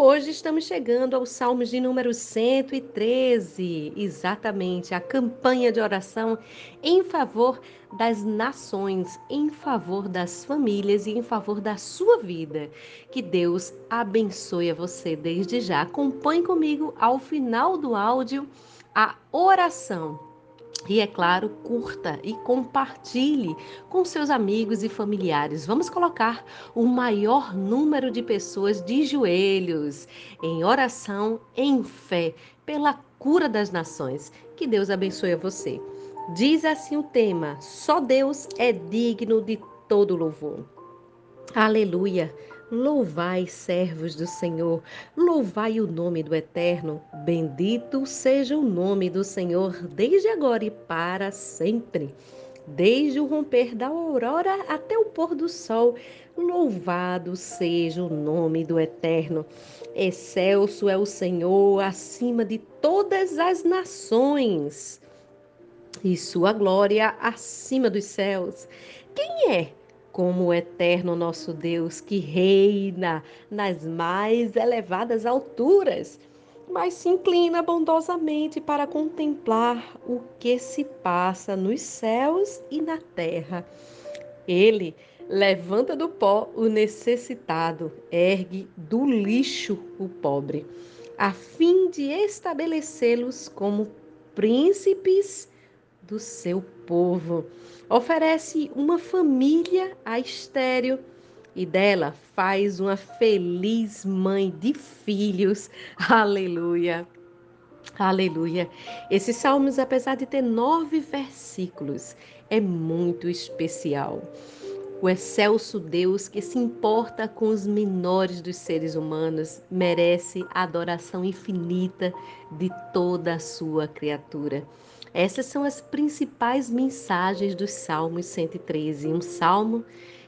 Hoje estamos chegando aos Salmos de número 113, exatamente a campanha de oração em favor das nações, em favor das famílias e em favor da sua vida. Que Deus abençoe a você desde já. Acompanhe comigo ao final do áudio a oração e é claro, curta e compartilhe com seus amigos e familiares. Vamos colocar o maior número de pessoas de joelhos, em oração, em fé, pela cura das nações. Que Deus abençoe a você. Diz assim o tema: só Deus é digno de todo louvor. Aleluia. Louvai, servos do Senhor, louvai o nome do Eterno. Bendito seja o nome do Senhor, desde agora e para sempre. Desde o romper da aurora até o pôr do sol, louvado seja o nome do Eterno. Excelso é o Senhor acima de todas as nações, e sua glória acima dos céus. Quem é como o eterno nosso Deus que reina nas mais elevadas alturas, mas se inclina bondosamente para contemplar o que se passa nos céus e na terra. Ele levanta do pó o necessitado, ergue do lixo o pobre, a fim de estabelecê-los como príncipes do seu povo. Oferece uma família a estéreo e dela faz uma feliz mãe de filhos. Aleluia. Aleluia. Esses salmos, apesar de ter nove versículos, é muito especial. O excelso Deus que se importa com os menores dos seres humanos merece a adoração infinita de toda a sua criatura. Essas são as principais mensagens dos Salmos 113, um salmo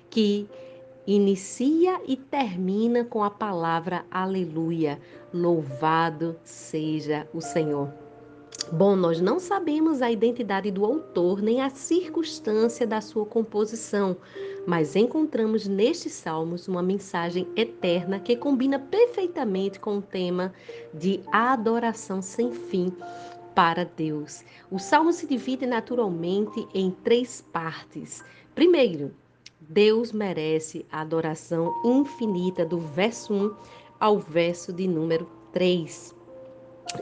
que inicia e termina com a palavra aleluia, louvado seja o Senhor. Bom, nós não sabemos a identidade do autor nem a circunstância da sua composição, mas encontramos nestes salmos uma mensagem eterna que combina perfeitamente com o tema de adoração sem fim para Deus. O salmo se divide naturalmente em três partes. Primeiro, Deus merece a adoração infinita do verso 1 ao verso de número 3.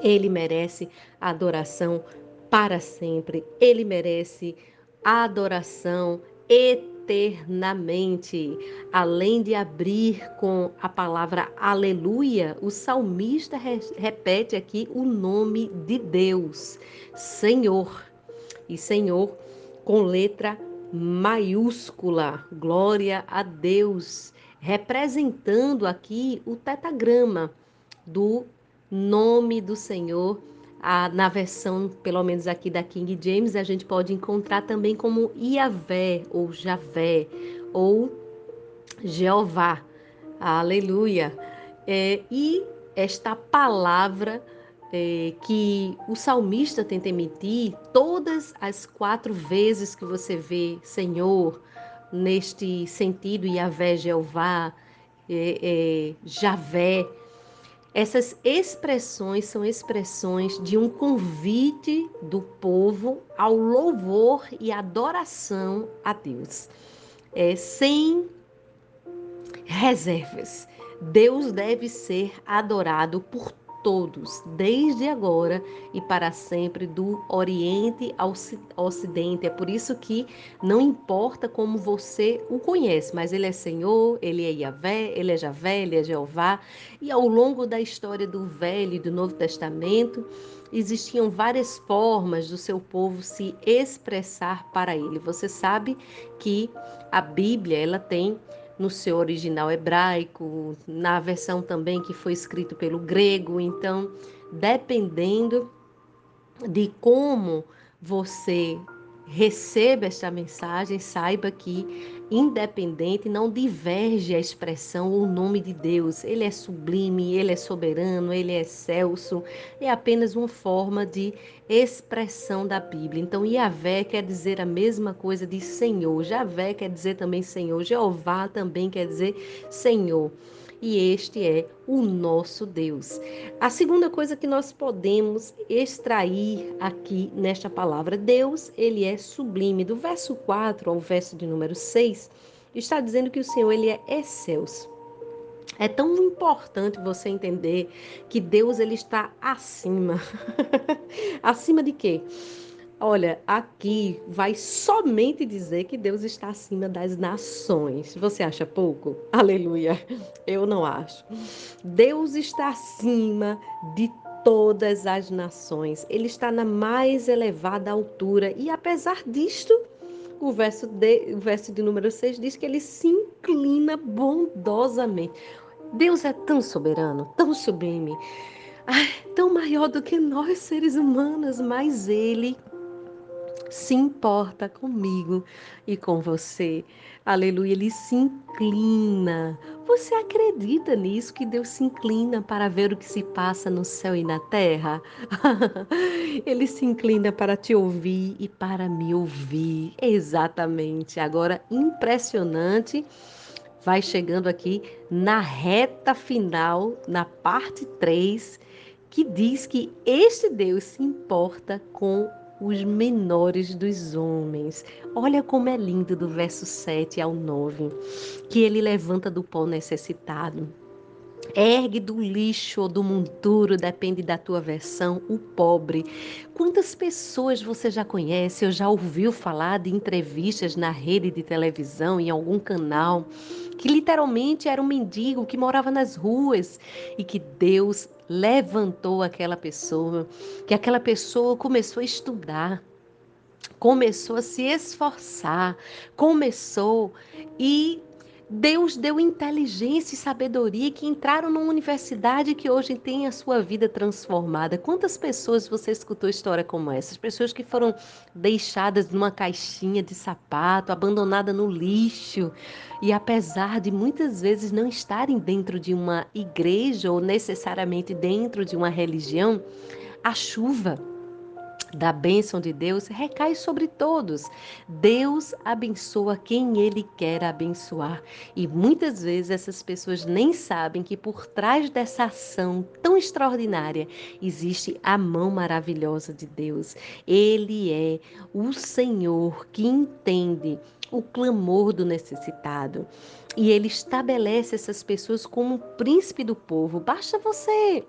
Ele merece a adoração para sempre. Ele merece a adoração eterna eternamente. Além de abrir com a palavra aleluia, o salmista repete aqui o nome de Deus, Senhor. E Senhor com letra maiúscula. Glória a Deus, representando aqui o tetagrama do nome do Senhor a, na versão, pelo menos aqui da King James, a gente pode encontrar também como Iavé, ou Javé, ou Jeová. Aleluia! É, e esta palavra é, que o salmista tenta emitir, todas as quatro vezes que você vê Senhor, neste sentido, Iavé, Jeová, é, é Javé, essas expressões são expressões de um convite do povo ao louvor e adoração a Deus, é, sem reservas. Deus deve ser adorado por todos, desde agora e para sempre, do Oriente ao Ocidente. É por isso que não importa como você o conhece, mas ele é Senhor, ele é Yahvé, ele é Javé, ele é Jeová. E ao longo da história do Velho e do Novo Testamento, existiam várias formas do seu povo se expressar para ele. Você sabe que a Bíblia, ela tem no seu original hebraico, na versão também que foi escrito pelo grego. Então, dependendo de como você receba esta mensagem, saiba que independente não diverge a expressão ou o nome de Deus. Ele é sublime, ele é soberano, ele é excelso. É apenas uma forma de expressão da Bíblia. Então, Yahvé quer dizer a mesma coisa de Senhor. Javé quer dizer também Senhor. Jeová também quer dizer Senhor e este é o nosso Deus. A segunda coisa que nós podemos extrair aqui nesta palavra, Deus, ele é sublime. Do verso 4 ao verso de número 6, está dizendo que o Senhor ele é excelso. É tão importante você entender que Deus ele está acima. acima de quê? Olha, aqui vai somente dizer que Deus está acima das nações. Você acha pouco? Aleluia. Eu não acho. Deus está acima de todas as nações. Ele está na mais elevada altura e apesar disto, o verso de, o verso de número 6 diz que ele se inclina bondosamente. Deus é tão soberano, tão sublime, ai, tão maior do que nós seres humanos, mas ele se importa comigo e com você. Aleluia, ele se inclina. Você acredita nisso que Deus se inclina para ver o que se passa no céu e na terra? ele se inclina para te ouvir e para me ouvir. Exatamente. Agora, impressionante vai chegando aqui na reta final, na parte 3, que diz que este Deus se importa com os menores dos homens. Olha como é lindo do verso 7 ao 9, que ele levanta do pó necessitado. Ergue do lixo ou do monturo, depende da tua versão, o pobre. Quantas pessoas você já conhece ou já ouviu falar de entrevistas na rede de televisão, em algum canal, que literalmente era um mendigo que morava nas ruas e que Deus levantou aquela pessoa, que aquela pessoa começou a estudar, começou a se esforçar, começou e Deus deu inteligência e sabedoria que entraram numa universidade que hoje tem a sua vida transformada. Quantas pessoas você escutou história como essa? Pessoas que foram deixadas numa caixinha de sapato, abandonada no lixo, e apesar de muitas vezes não estarem dentro de uma igreja ou necessariamente dentro de uma religião, a chuva da bênção de Deus recai sobre todos. Deus abençoa quem Ele quer abençoar. E muitas vezes essas pessoas nem sabem que por trás dessa ação tão extraordinária existe a mão maravilhosa de Deus. Ele é o Senhor que entende o clamor do necessitado. E ele estabelece essas pessoas como príncipe do povo. Basta você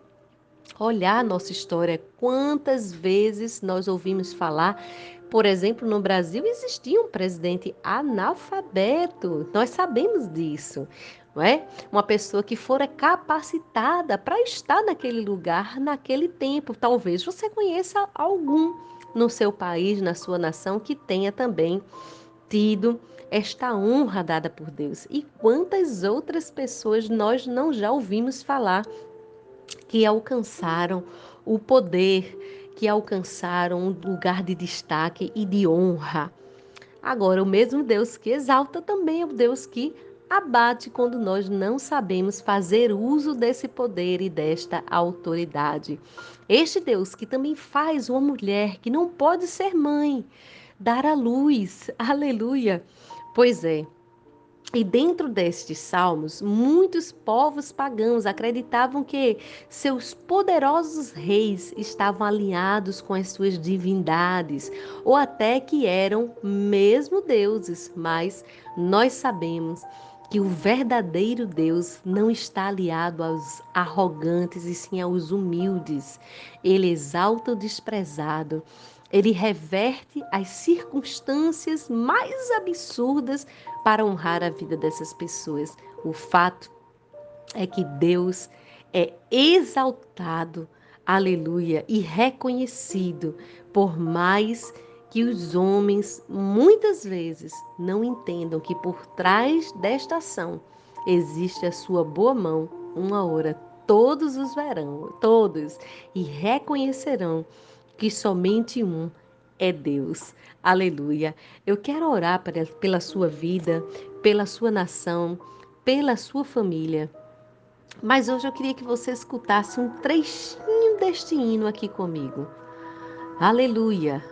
olhar a nossa história, quantas vezes nós ouvimos falar, por exemplo, no Brasil existia um presidente analfabeto, nós sabemos disso. Não é? Uma pessoa que fora capacitada para estar naquele lugar, naquele tempo. Talvez você conheça algum no seu país, na sua nação, que tenha também tido esta honra dada por Deus. E quantas outras pessoas nós não já ouvimos falar que alcançaram o poder, que alcançaram um lugar de destaque e de honra. Agora, o mesmo Deus que exalta também é o Deus que abate quando nós não sabemos fazer uso desse poder e desta autoridade. Este Deus que também faz uma mulher que não pode ser mãe dar à luz. Aleluia! Pois é, e dentro destes salmos, muitos povos pagãos acreditavam que seus poderosos reis estavam alinhados com as suas divindades, ou até que eram mesmo deuses, mas nós sabemos que o verdadeiro Deus não está aliado aos arrogantes e sim aos humildes. Ele exalta o desprezado ele reverte as circunstâncias mais absurdas para honrar a vida dessas pessoas. O fato é que Deus é exaltado, aleluia, e reconhecido por mais que os homens muitas vezes não entendam que por trás desta ação existe a sua boa mão. Uma hora todos os verão, todos, e reconhecerão que somente um é Deus. Aleluia. Eu quero orar pela sua vida, pela sua nação, pela sua família. Mas hoje eu queria que você escutasse um trechinho deste hino aqui comigo. Aleluia.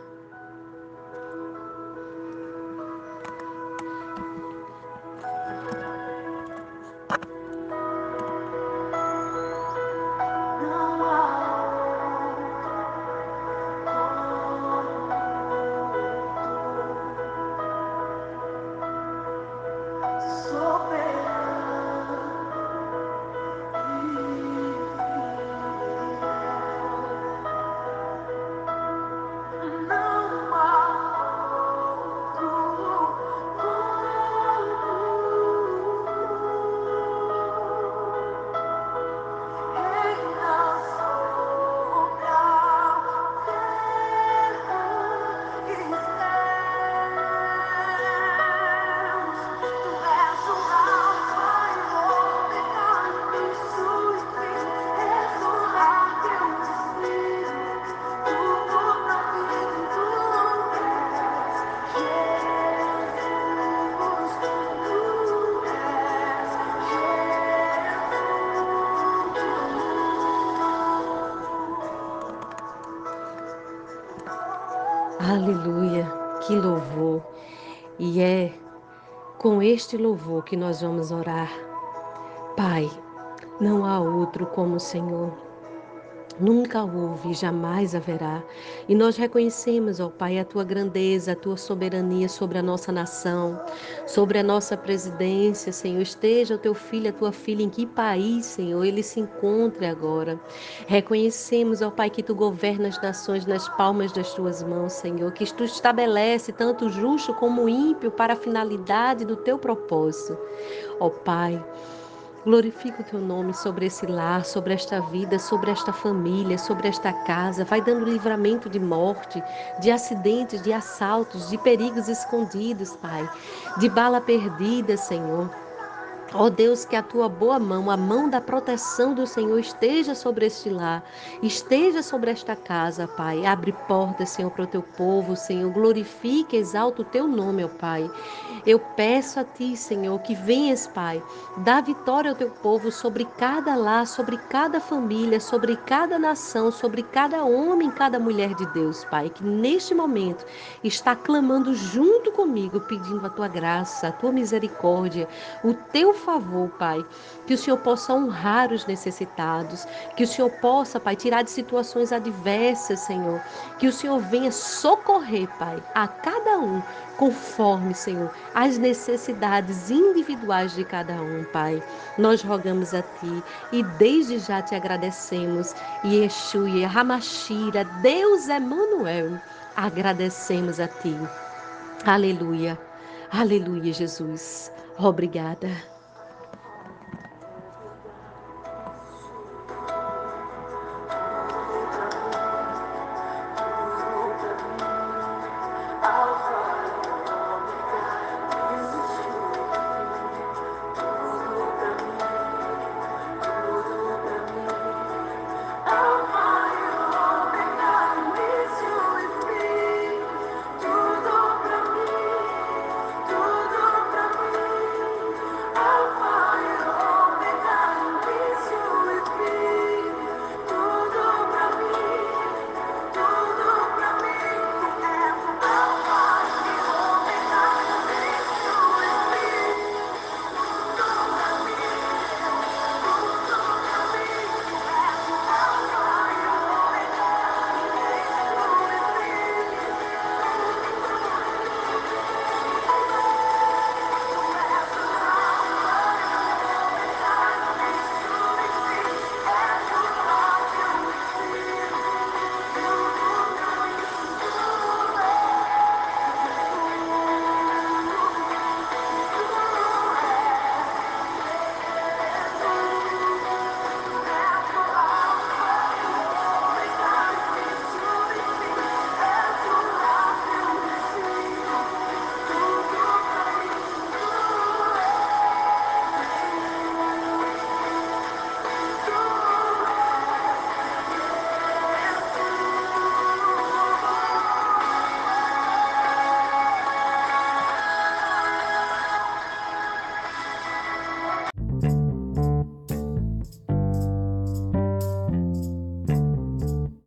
Aleluia, que louvor! E é com este louvor que nós vamos orar. Pai, não há outro como o Senhor. Nunca houve jamais haverá. E nós reconhecemos, ó Pai, a tua grandeza, a tua soberania sobre a nossa nação, sobre a nossa presidência, Senhor. Esteja o teu filho, a tua filha, em que país, Senhor, ele se encontre agora. Reconhecemos, ó Pai, que tu governas as nações nas palmas das tuas mãos, Senhor, que tu estabelece tanto o justo como o ímpio para a finalidade do teu propósito. Ó Pai, Glorifica o teu nome sobre esse lar, sobre esta vida, sobre esta família, sobre esta casa. Vai dando livramento de morte, de acidentes, de assaltos, de perigos escondidos, Pai, de bala perdida, Senhor. Ó oh Deus, que a tua boa mão, a mão da proteção do Senhor esteja sobre este lar, esteja sobre esta casa, Pai. Abre portas, Senhor, para o teu povo, Senhor. Glorifique, exalta o teu nome, ó Pai. Eu peço a ti, Senhor, que venhas, Pai, dá vitória ao teu povo sobre cada lar, sobre cada família, sobre cada nação, sobre cada homem, cada mulher de Deus, Pai, que neste momento está clamando junto comigo, pedindo a tua graça, a tua misericórdia, o teu favor, Pai. Que o Senhor possa honrar os necessitados, que o Senhor possa, Pai, tirar de situações adversas, Senhor. Que o Senhor venha socorrer, Pai, a cada um, conforme, Senhor, as necessidades individuais de cada um, Pai. Nós rogamos a Ti e desde já te agradecemos. Yeshua, Ramashira, Deus Emmanuel, agradecemos a Ti. Aleluia. Aleluia, Jesus. Obrigada.